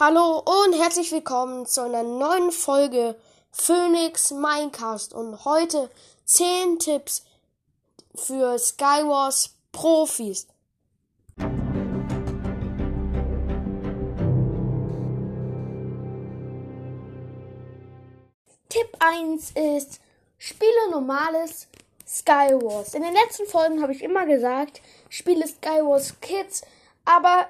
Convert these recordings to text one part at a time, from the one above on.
Hallo und herzlich willkommen zu einer neuen Folge Phoenix Minecast und heute 10 Tipps für Skywars Profis. Tipp 1 ist, spiele normales Skywars. In den letzten Folgen habe ich immer gesagt, spiele Skywars Kids, aber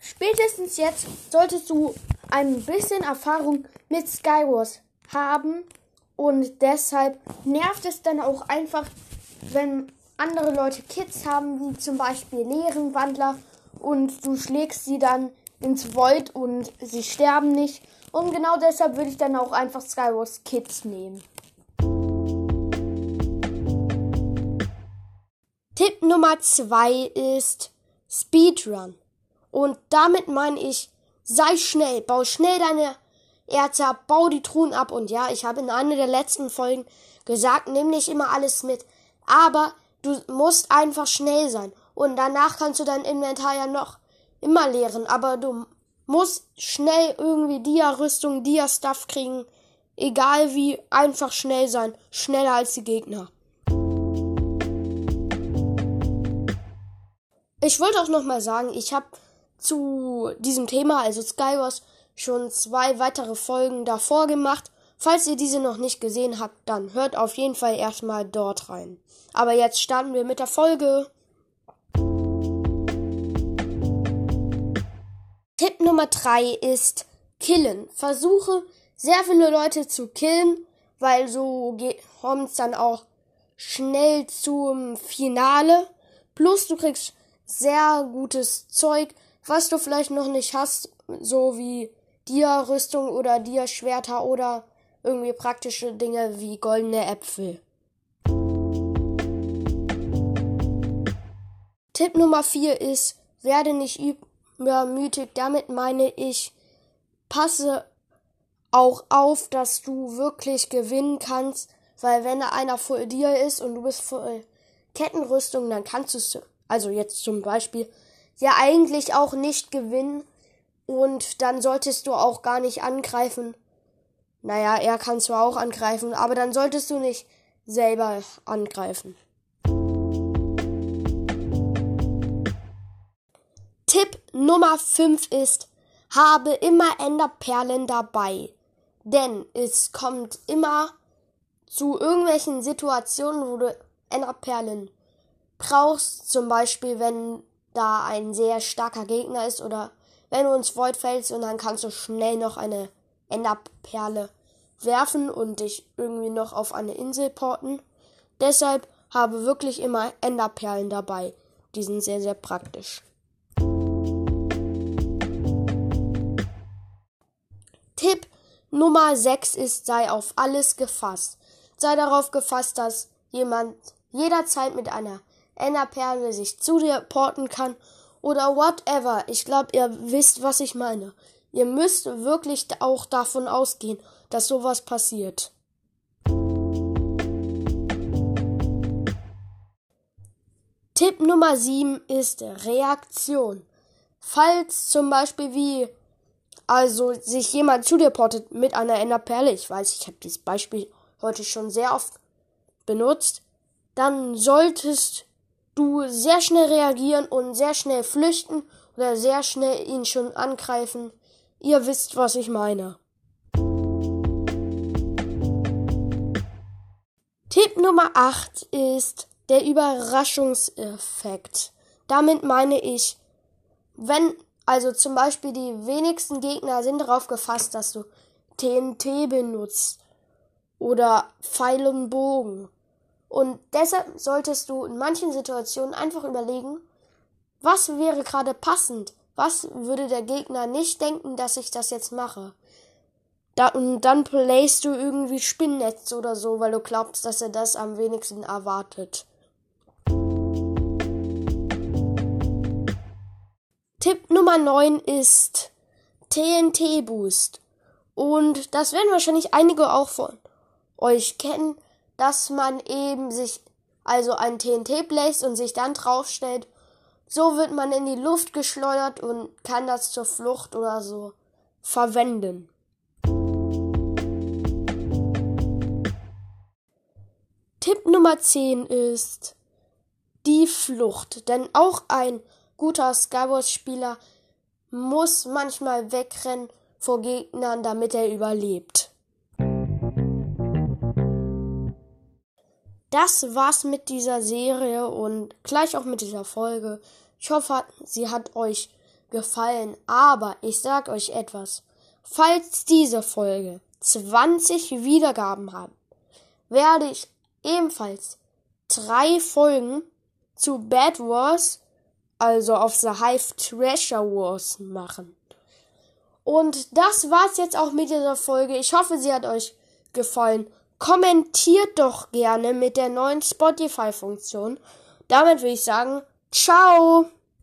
Spätestens jetzt solltest du ein bisschen Erfahrung mit Skywars haben und deshalb nervt es dann auch einfach, wenn andere Leute Kids haben, wie zum Beispiel Leerenwandler und du schlägst sie dann ins Void und sie sterben nicht. Und genau deshalb würde ich dann auch einfach Skywars Kids nehmen. Tipp Nummer zwei ist Speedrun. Und damit meine ich, sei schnell, bau schnell deine Erze ab, bau die Truhen ab. Und ja, ich habe in einer der letzten Folgen gesagt, nimm nicht immer alles mit. Aber du musst einfach schnell sein. Und danach kannst du dein Inventar ja noch immer leeren. Aber du musst schnell irgendwie Dia-Rüstung, Dia-Stuff kriegen. Egal wie, einfach schnell sein. Schneller als die Gegner. Ich wollte auch noch mal sagen, ich habe zu diesem Thema, also Skywars, schon zwei weitere Folgen davor gemacht. Falls ihr diese noch nicht gesehen habt, dann hört auf jeden Fall erstmal dort rein. Aber jetzt starten wir mit der Folge. Tipp Nummer drei ist killen. Versuche sehr viele Leute zu killen, weil so kommt es dann auch schnell zum Finale. Plus du kriegst sehr gutes Zeug, was du vielleicht noch nicht hast, so wie Dia-Rüstung oder Dia-Schwerter oder irgendwie praktische Dinge wie goldene Äpfel. Tipp Nummer 4 ist, werde nicht übermütig. Damit meine ich, passe auch auf, dass du wirklich gewinnen kannst, weil wenn da einer vor dir ist und du bist voll Kettenrüstung, dann kannst du es, also jetzt zum Beispiel, ja eigentlich auch nicht gewinnen und dann solltest du auch gar nicht angreifen. Naja, er kann zwar auch angreifen, aber dann solltest du nicht selber angreifen. Tipp Nummer 5 ist, habe immer Enderperlen dabei. Denn es kommt immer zu irgendwelchen Situationen, wo du Enderperlen brauchst. Zum Beispiel, wenn da ein sehr starker Gegner ist oder wenn du ins Void fällst und dann kannst du schnell noch eine Enderperle werfen und dich irgendwie noch auf eine Insel porten. Deshalb habe wirklich immer Enderperlen dabei. Die sind sehr, sehr praktisch. Tipp Nummer 6 ist, sei auf alles gefasst. Sei darauf gefasst, dass jemand jederzeit mit einer Enderperle sich zu dir porten kann oder whatever. Ich glaube, ihr wisst, was ich meine. Ihr müsst wirklich auch davon ausgehen, dass sowas passiert. Tipp Nummer 7 ist Reaktion. Falls zum Beispiel wie also sich jemand zu dir portet mit einer Enderperle, ich weiß, ich habe dieses Beispiel heute schon sehr oft benutzt, dann solltest du sehr schnell reagieren und sehr schnell flüchten oder sehr schnell ihn schon angreifen. Ihr wisst, was ich meine. Tipp Nummer 8 ist der Überraschungseffekt. Damit meine ich, wenn also zum Beispiel die wenigsten Gegner sind darauf gefasst, dass du TNT benutzt oder Pfeil und Bogen und deshalb solltest du in manchen Situationen einfach überlegen, was wäre gerade passend? Was würde der Gegner nicht denken, dass ich das jetzt mache? Da, und dann playst du irgendwie Spinnnetz oder so, weil du glaubst, dass er das am wenigsten erwartet. Tipp Nummer 9 ist TNT Boost. Und das werden wahrscheinlich einige auch von euch kennen dass man eben sich also ein TNT bläst und sich dann draufstellt. So wird man in die Luft geschleudert und kann das zur Flucht oder so verwenden. Tipp Nummer 10 ist die Flucht. Denn auch ein guter Skywars-Spieler muss manchmal wegrennen vor Gegnern, damit er überlebt. Das war's mit dieser Serie und gleich auch mit dieser Folge. Ich hoffe, sie hat euch gefallen. Aber ich sag euch etwas. Falls diese Folge 20 Wiedergaben hat, werde ich ebenfalls drei Folgen zu Bad Wars, also auf The Hive Treasure Wars machen. Und das war's jetzt auch mit dieser Folge. Ich hoffe, sie hat euch gefallen. Kommentiert doch gerne mit der neuen Spotify-Funktion. Damit würde ich sagen, ciao!